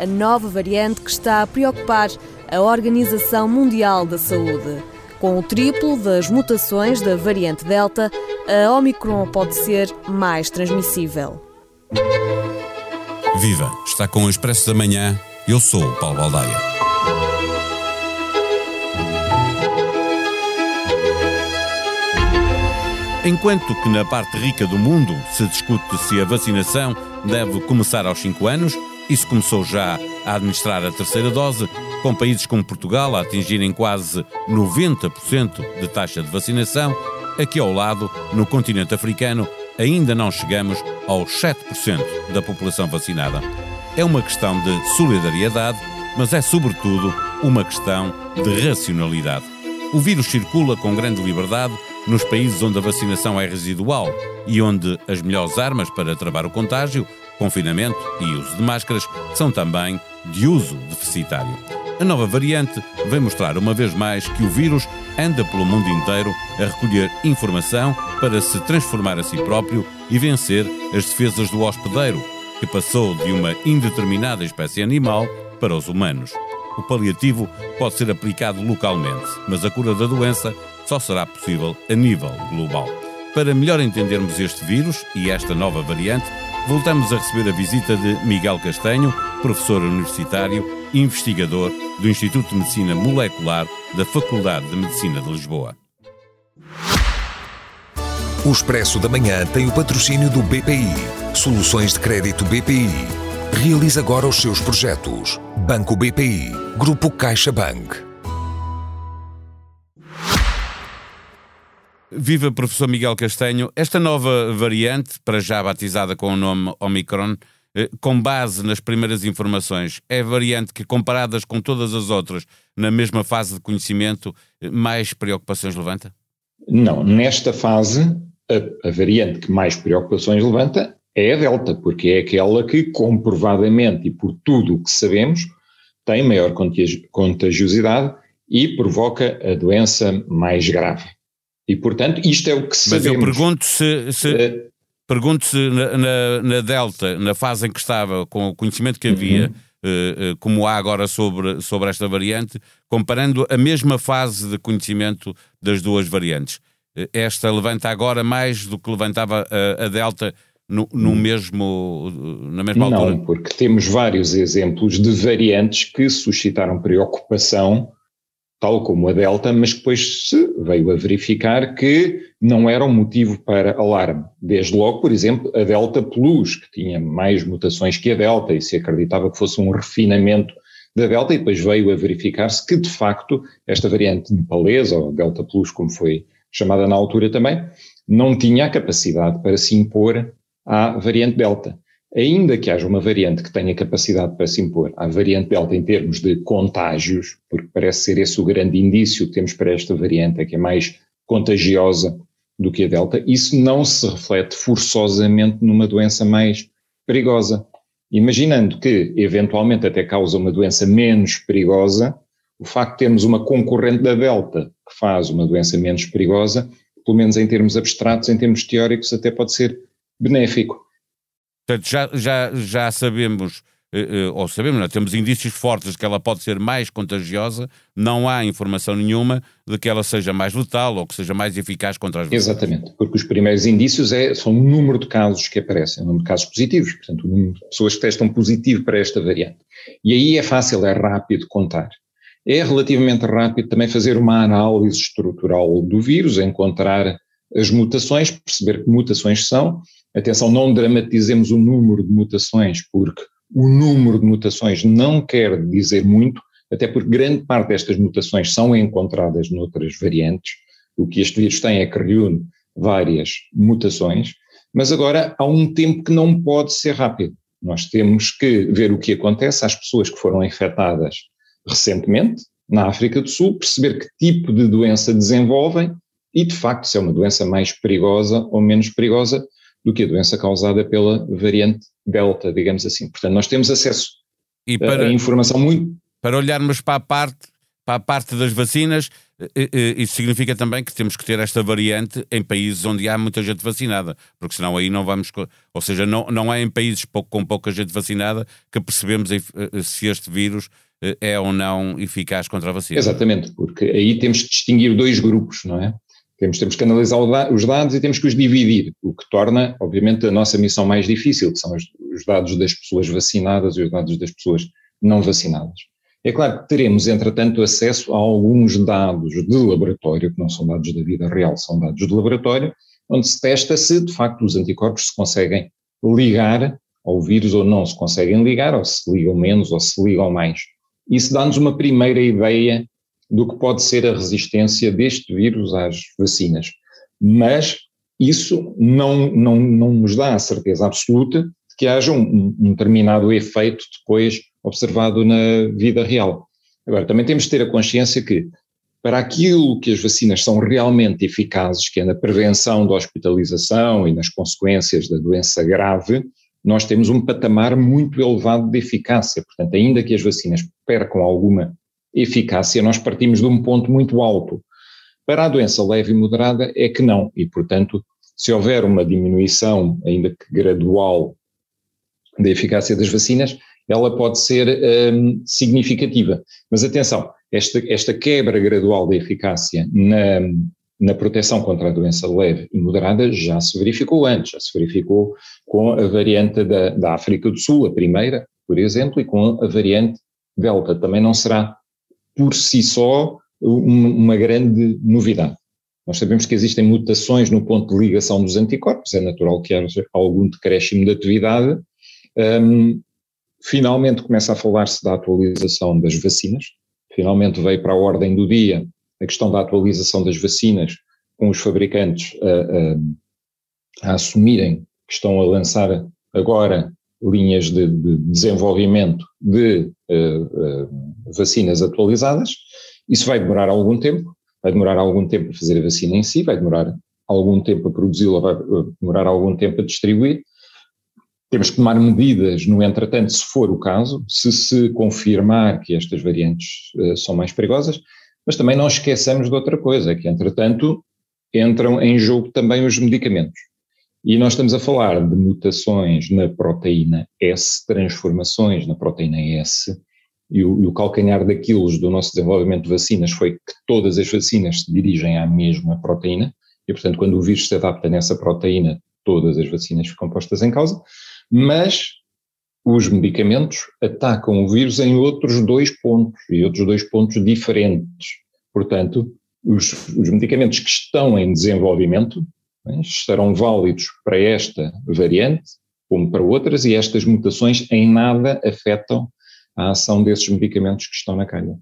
a nova variante que está a preocupar a Organização Mundial da Saúde. Com o triplo das mutações da variante Delta, a Omicron pode ser mais transmissível. Viva! Está com o Expresso da Manhã. Eu sou o Paulo Baldaia. Enquanto que na parte rica do mundo se discute se a vacinação deve começar aos 5 anos, isso começou já a administrar a terceira dose, com países como Portugal a atingirem quase 90% de taxa de vacinação, aqui ao lado, no continente africano, ainda não chegamos aos 7% da população vacinada. É uma questão de solidariedade, mas é sobretudo uma questão de racionalidade. O vírus circula com grande liberdade nos países onde a vacinação é residual e onde as melhores armas para travar o contágio, confinamento e uso de máscaras, são também de uso deficitário. A nova variante vem mostrar uma vez mais que o vírus anda pelo mundo inteiro a recolher informação para se transformar a si próprio e vencer as defesas do hospedeiro, que passou de uma indeterminada espécie animal para os humanos. O paliativo pode ser aplicado localmente, mas a cura da doença só será possível a nível global. Para melhor entendermos este vírus e esta nova variante, voltamos a receber a visita de Miguel Castanho, professor universitário e investigador do Instituto de Medicina Molecular da Faculdade de Medicina de Lisboa. O Expresso da Manhã tem o patrocínio do BPI. Soluções de crédito BPI. Realize agora os seus projetos. Banco BPI. Grupo CaixaBank. Viva professor Miguel Castanho. Esta nova variante, para já batizada com o nome Omicron, eh, com base nas primeiras informações, é variante que, comparadas com todas as outras, na mesma fase de conhecimento, eh, mais preocupações levanta? Não, nesta fase, a, a variante que mais preocupações levanta é a Delta, porque é aquela que, comprovadamente e por tudo o que sabemos, tem maior contagiosidade e provoca a doença mais grave. E, portanto, isto é o que sabemos. Mas eu pergunto se, se, uh, pergunto se na, na, na, Delta, na fase em que estava, com o conhecimento que havia, uh, uh, como há agora sobre, sobre esta variante, comparando a mesma fase de conhecimento das duas variantes. Esta levanta agora mais do que levantava a, a Delta no, no, hum. mesmo, na mesma altura? Não, porque temos vários exemplos de variantes que suscitaram preocupação tal como a Delta, mas depois se veio a verificar que não era um motivo para alarme. Desde logo, por exemplo, a Delta Plus, que tinha mais mutações que a Delta e se acreditava que fosse um refinamento da Delta, e depois veio a verificar-se que, de facto, esta variante nepalesa, ou Delta Plus, como foi chamada na altura também, não tinha a capacidade para se impor à variante Delta ainda que haja uma variante que tenha capacidade para se impor à variante Delta em termos de contágios, porque parece ser esse o grande indício que temos para esta variante, é que é mais contagiosa do que a Delta, isso não se reflete forçosamente numa doença mais perigosa. Imaginando que, eventualmente, até causa uma doença menos perigosa, o facto de termos uma concorrente da Delta que faz uma doença menos perigosa, pelo menos em termos abstratos, em termos teóricos, até pode ser benéfico. Portanto, já, já, já sabemos, eh, eh, ou sabemos, não, temos indícios fortes de que ela pode ser mais contagiosa, não há informação nenhuma de que ela seja mais letal ou que seja mais eficaz contra as. Exatamente, porque os primeiros indícios é, são o número de casos que aparecem, o número de casos positivos, portanto, o número de pessoas que testam positivo para esta variante. E aí é fácil, é rápido contar. É relativamente rápido também fazer uma análise estrutural do vírus, encontrar as mutações, perceber que mutações são, Atenção, não dramatizemos o número de mutações, porque o número de mutações não quer dizer muito, até porque grande parte destas mutações são encontradas noutras variantes. O que este vírus tem é que reúne várias mutações, mas agora há um tempo que não pode ser rápido. Nós temos que ver o que acontece às pessoas que foram infectadas recentemente, na África do Sul, perceber que tipo de doença desenvolvem e, de facto, se é uma doença mais perigosa ou menos perigosa, do que a doença causada pela variante Delta, digamos assim. Portanto, nós temos acesso para, a informação muito. Para olharmos para a parte, para a parte das vacinas, Isso significa também que temos que ter esta variante em países onde há muita gente vacinada, porque senão aí não vamos. Ou seja, não, não é em países com pouca gente vacinada que percebemos se este vírus é ou não eficaz contra a vacina. Exatamente, porque aí temos que distinguir dois grupos, não é? Temos, temos que analisar os dados e temos que os dividir, o que torna, obviamente, a nossa missão mais difícil, que são os, os dados das pessoas vacinadas e os dados das pessoas não vacinadas. É claro que teremos, entretanto, acesso a alguns dados de laboratório, que não são dados da vida real, são dados de laboratório, onde se testa se, de facto, os anticorpos se conseguem ligar ao vírus ou não se conseguem ligar, ou se ligam menos ou se ligam mais. Isso dá-nos uma primeira ideia do que pode ser a resistência deste vírus às vacinas. Mas isso não, não, não nos dá a certeza absoluta de que haja um, um determinado efeito depois observado na vida real. Agora, também temos de ter a consciência que, para aquilo que as vacinas são realmente eficazes, que é na prevenção da hospitalização e nas consequências da doença grave, nós temos um patamar muito elevado de eficácia. Portanto, ainda que as vacinas percam alguma eficácia, nós partimos de um ponto muito alto. Para a doença leve e moderada é que não, e portanto, se houver uma diminuição, ainda que gradual, da eficácia das vacinas, ela pode ser um, significativa. Mas atenção, esta, esta quebra gradual da eficácia na, na proteção contra a doença leve e moderada já se verificou antes, já se verificou com a variante da, da África do Sul, a primeira, por exemplo, e com a variante Delta. Também não será por si só uma grande novidade. Nós sabemos que existem mutações no ponto de ligação dos anticorpos, é natural que haja algum decréscimo de atividade. Um, finalmente começa a falar-se da atualização das vacinas, finalmente veio para a ordem do dia a questão da atualização das vacinas, com os fabricantes a, a, a assumirem que estão a lançar agora linhas de, de desenvolvimento de uh, uh, vacinas atualizadas. Isso vai demorar algum tempo, vai demorar algum tempo a fazer a vacina em si, vai demorar algum tempo a produzi-la, vai demorar algum tempo a distribuir. Temos que tomar medidas no entretanto, se for o caso, se se confirmar que estas variantes uh, são mais perigosas, mas também não esqueçamos de outra coisa, que entretanto entram em jogo também os medicamentos. E nós estamos a falar de mutações na proteína S, transformações na proteína S, e o, e o calcanhar daquilo do nosso desenvolvimento de vacinas foi que todas as vacinas se dirigem à mesma proteína, e portanto quando o vírus se adapta nessa proteína, todas as vacinas ficam postas em causa, mas os medicamentos atacam o vírus em outros dois pontos, e outros dois pontos diferentes. Portanto, os, os medicamentos que estão em desenvolvimento né, estarão válidos para esta variante, como para outras, e estas mutações em nada afetam a ação desses medicamentos que estão na calha.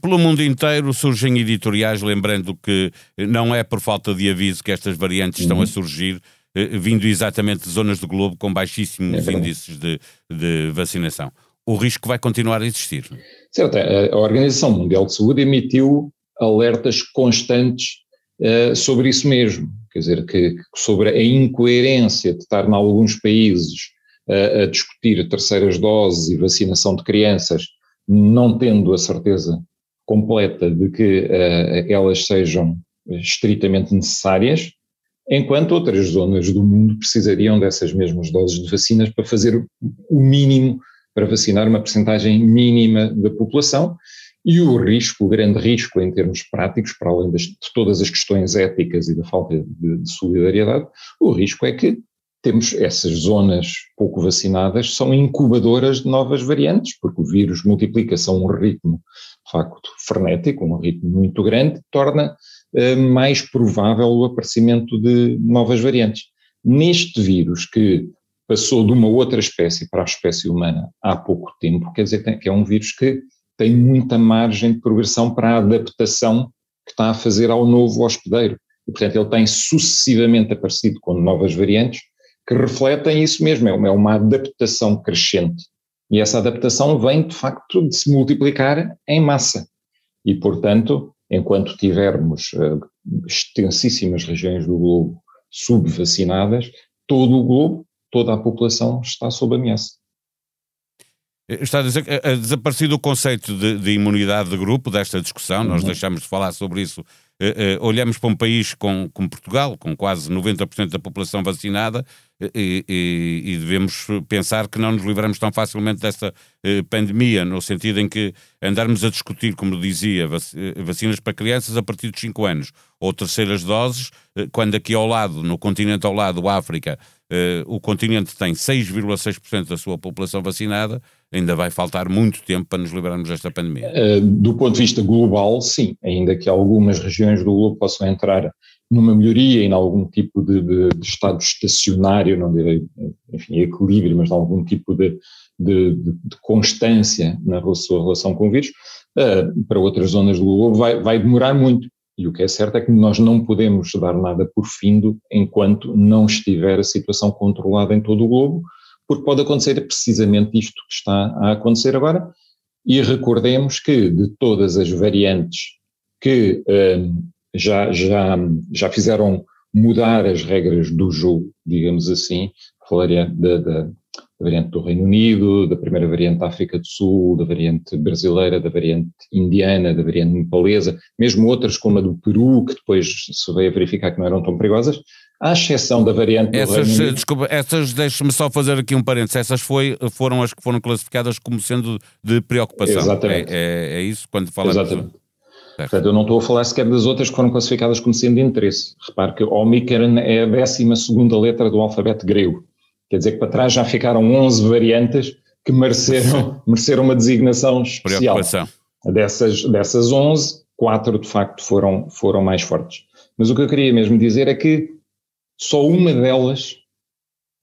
Pelo mundo inteiro surgem editoriais, lembrando que não é por falta de aviso que estas variantes uhum. estão a uhum. surgir, eh, vindo exatamente de zonas do globo com baixíssimos é índices de, de, vacinação. O risco vai continuar a existir. Certo, a Organização Mundial de Saúde emitiu alertas constantes uh, sobre isso mesmo, quer dizer, que, sobre a incoerência de estar em alguns países a, discutir terceiras doses e vacinação de crianças, não tendo a certeza completa de que uh, elas sejam estritamente necessárias, enquanto outras zonas do mundo precisariam dessas mesmas doses de vacinas para fazer o mínimo, para vacinar uma percentagem mínima da população, e o risco, o grande risco em termos práticos, para além das, de todas as questões éticas e da falta de, de solidariedade, o risco é que temos essas zonas pouco vacinadas, são incubadoras de novas variantes, porque o vírus multiplica-se a um ritmo, de facto, frenético, um ritmo muito grande, torna eh, mais provável o aparecimento de novas variantes. Neste vírus que passou de uma outra espécie para a espécie humana há pouco tempo, quer dizer que é um vírus que tem muita margem de progressão para a adaptação que está a fazer ao novo hospedeiro. E, portanto, ele tem sucessivamente aparecido com novas variantes, que refletem isso mesmo, é uma adaptação crescente. E essa adaptação vem, de facto, de se multiplicar em massa. E, portanto, enquanto tivermos uh, extensíssimas regiões do globo subvacinadas, todo o globo, toda a população está sob ameaça. Está a dizer que é desaparecido o conceito de, de, imunidade de grupo desta discussão, nós uhum. deixamos de falar sobre isso. Uh, uh, olhamos para um país com, como Portugal, com quase 90% da população vacinada, e, e, devemos pensar que não nos livramos tão facilmente desta uh, pandemia, no sentido em que andarmos a discutir, como dizia, vacinas para crianças a partir dos 5 anos, ou terceiras doses, quando aqui ao lado, no continente ao lado, África, o continente tem 6,6% da sua população vacinada, ainda vai faltar muito tempo para nos livrarmos desta pandemia. Uh, do ponto de vista global, sim, ainda que algumas regiões do globo possam entrar numa melhoria em algum tipo de, de, de estado estacionário, não direi, enfim, equilíbrio, mas de algum tipo de, de constância na sua relação com o vírus, uh, para outras zonas do globo vai, vai demorar muito. E o que é certo é que nós não podemos dar nada por findo enquanto não estiver a situação controlada em todo o globo, porque pode acontecer precisamente isto que está a acontecer agora. E recordemos que de todas as variantes que um, já, já, já fizeram mudar as regras do jogo, digamos assim, falaria da, da, da, variante do Reino Unido, da primeira variante da África do Sul, da variante brasileira, da variante indiana, da variante nepalesa, mesmo outras como a do Peru, que depois se veio a verificar que não eram tão perigosas, à exceção da variante essas, do Reino Desculpa, essas, deixe-me só fazer aqui um parênteses, essas foi, foram as que foram classificadas como sendo de preocupação. Exatamente. É, é, é isso quando falamos... Exatamente. Portanto, eu não estou a falar sequer das outras que foram classificadas como sendo de interesse. Repare que Omicron é a 12 letra do alfabeto grego. Quer dizer que para trás já ficaram 11 variantes que mereceram, mereceram uma designação especial. Dessas, dessas 11, quatro de facto foram, foram mais fortes. Mas o que eu queria mesmo dizer é que só uma delas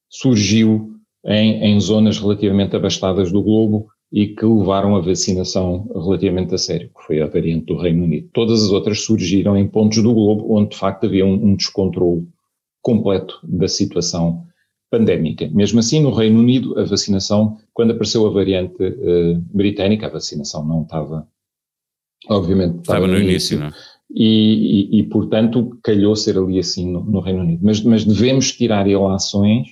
surgiu em, em zonas relativamente abastadas do globo e que levaram a vacinação relativamente a sério, que foi a variante do Reino Unido. Todas as outras surgiram em pontos do globo onde de facto havia um, um descontrole completo da situação pandémica. Mesmo assim, no Reino Unido, a vacinação, quando apareceu a variante uh, britânica, a vacinação não estava, obviamente, estava, estava no, início, início é? e, e, e, portanto, calhou ser ali assim no, no Reino Unido. Mas, mas, devemos tirar ilações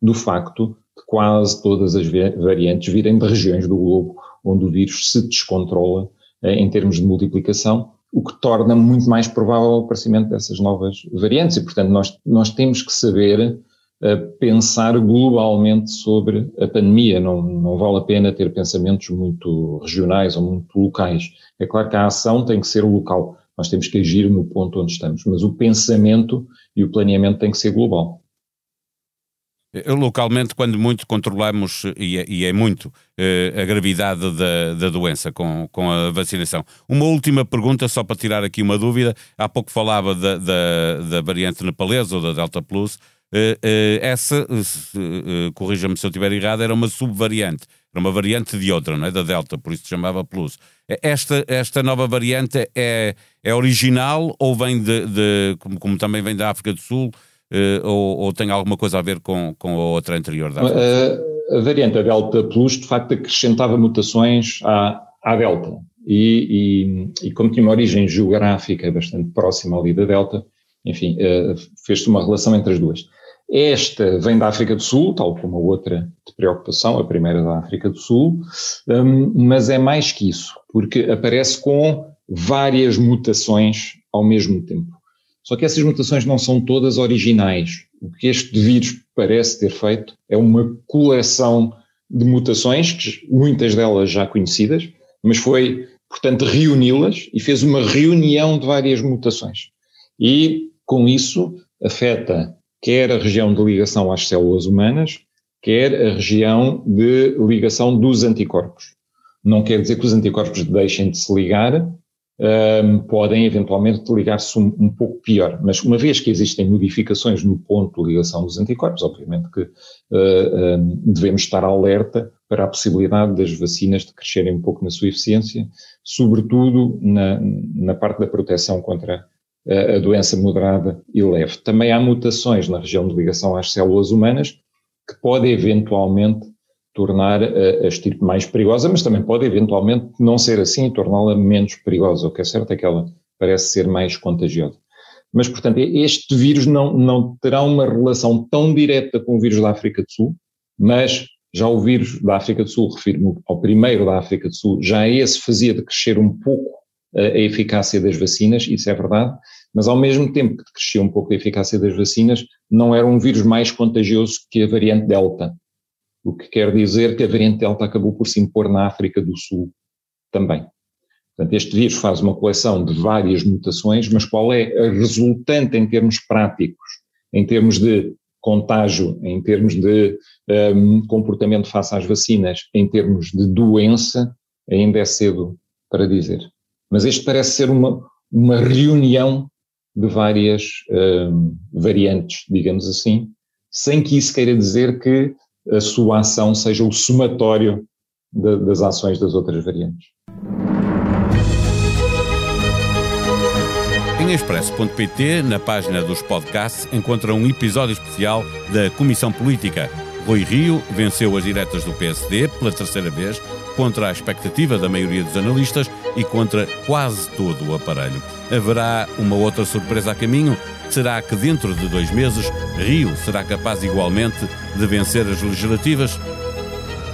do facto de quase todas as variantes virem de regiões do globo onde o vírus se descontrola eh, em termos de multiplicação, o que torna muito mais provável o aparecimento dessas novas variantes. E, portanto, nós, nós temos que saber pensar globalmente sobre a pandemia. Não, não vale a pena ter pensamentos muito regionais ou muito locais. É claro que a ação tem que ser local nós temos que agir no ponto onde estamos, mas o pensamento e o planeamento tem que ser global. Localmente, quando muito controlamos, e é, e é muito, eh, a gravidade da, da doença com, com a vacinação. Uma última pergunta, só para tirar aqui uma dúvida. Há pouco falava da, da, da variante nepalesa ou da Delta Plus. Eh, eh, essa, corrija-me se eu estiver errado, era uma subvariante, era uma variante de outra, não é? Da Delta, por isso se chamava Plus. Esta, esta nova variante é, é original ou vem de, de como, como, também vem da África do Sul, ou, ou, tem alguma coisa a ver com, com a outra anterior da África a, a variante a Delta Plus, de facto, acrescentava mutações à, à Delta. E, e, e, como tinha uma origem geográfica bastante próxima ali da Delta, enfim, fez-se uma relação entre as duas. Esta vem da África do Sul, tal como a outra de preocupação, a primeira da África do Sul, um, mas é mais que isso, porque aparece com várias mutações ao mesmo tempo. Só que essas mutações não são todas originais. O que este vírus parece ter feito é uma coleção de mutações, muitas delas já conhecidas, mas foi, portanto, reuni-las e fez uma reunião de várias mutações. E, com isso, afeta quer a região de ligação às células humanas, quer a região de ligação dos anticorpos. Não quer dizer que os anticorpos deixem de se ligar, um, podem eventualmente ligar-se um, um, pouco pior, mas uma vez que existem modificações no ponto de ligação dos anticorpos, obviamente que uh, um, devemos estar alerta para a possibilidade das vacinas de crescerem um pouco na sua eficiência, sobretudo na, na parte da proteção contra a doença moderada e leve. Também há mutações na região de ligação às células humanas que podem eventualmente tornar a, a estirpe mais perigosa, mas também pode eventualmente não ser assim e torná-la menos perigosa. O que é certo é que ela parece ser mais contagiosa. Mas, portanto, este vírus não, não terá uma relação tão direta com o vírus da África do Sul, mas já o vírus da África do Sul, refiro-me ao primeiro da África do Sul, já esse fazia decrescer um pouco a eficácia das vacinas, isso é verdade, mas ao mesmo tempo que crescia um pouco a eficácia das vacinas, não era um vírus mais contagioso que a variante Delta. O que quer dizer que a variante Delta acabou por se impor na África do Sul também. Portanto, este vírus faz uma coleção de várias mutações, mas qual é a resultante em termos práticos, em termos de contágio, em termos de um, comportamento face às vacinas, em termos de doença, ainda é cedo para dizer. Mas este parece ser uma, uma reunião de várias um, variantes, digamos assim, sem que isso queira dizer que a sua ação seja o somatório de, das ações das outras variantes. Em expresso.pt, na página dos podcasts, encontra um episódio especial da Comissão Política. Rui Rio venceu as diretas do PSD pela terceira vez, contra a expectativa da maioria dos analistas e contra quase todo o aparelho. Haverá uma outra surpresa a caminho? Será que dentro de dois meses Rio será capaz igualmente de vencer as legislativas?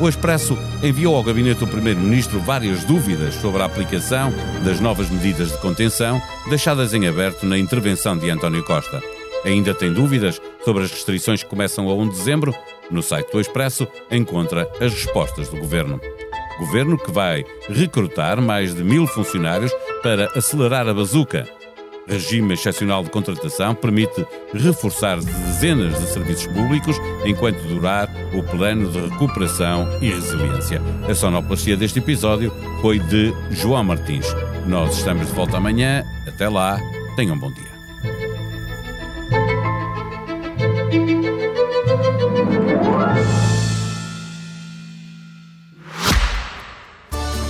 O Expresso enviou ao gabinete do Primeiro-Ministro várias dúvidas sobre a aplicação das novas medidas de contenção deixadas em aberto na intervenção de António Costa. Ainda tem dúvidas sobre as restrições que começam a 1 de dezembro? No site do Expresso encontra as respostas do governo. Governo que vai recrutar mais de mil funcionários para acelerar a bazuca regime excepcional de contratação permite reforçar dezenas de serviços públicos enquanto durar o plano de recuperação e resiliência. A sonoplastia deste episódio foi de João Martins. Nós estamos de volta amanhã. Até lá, tenham um bom dia.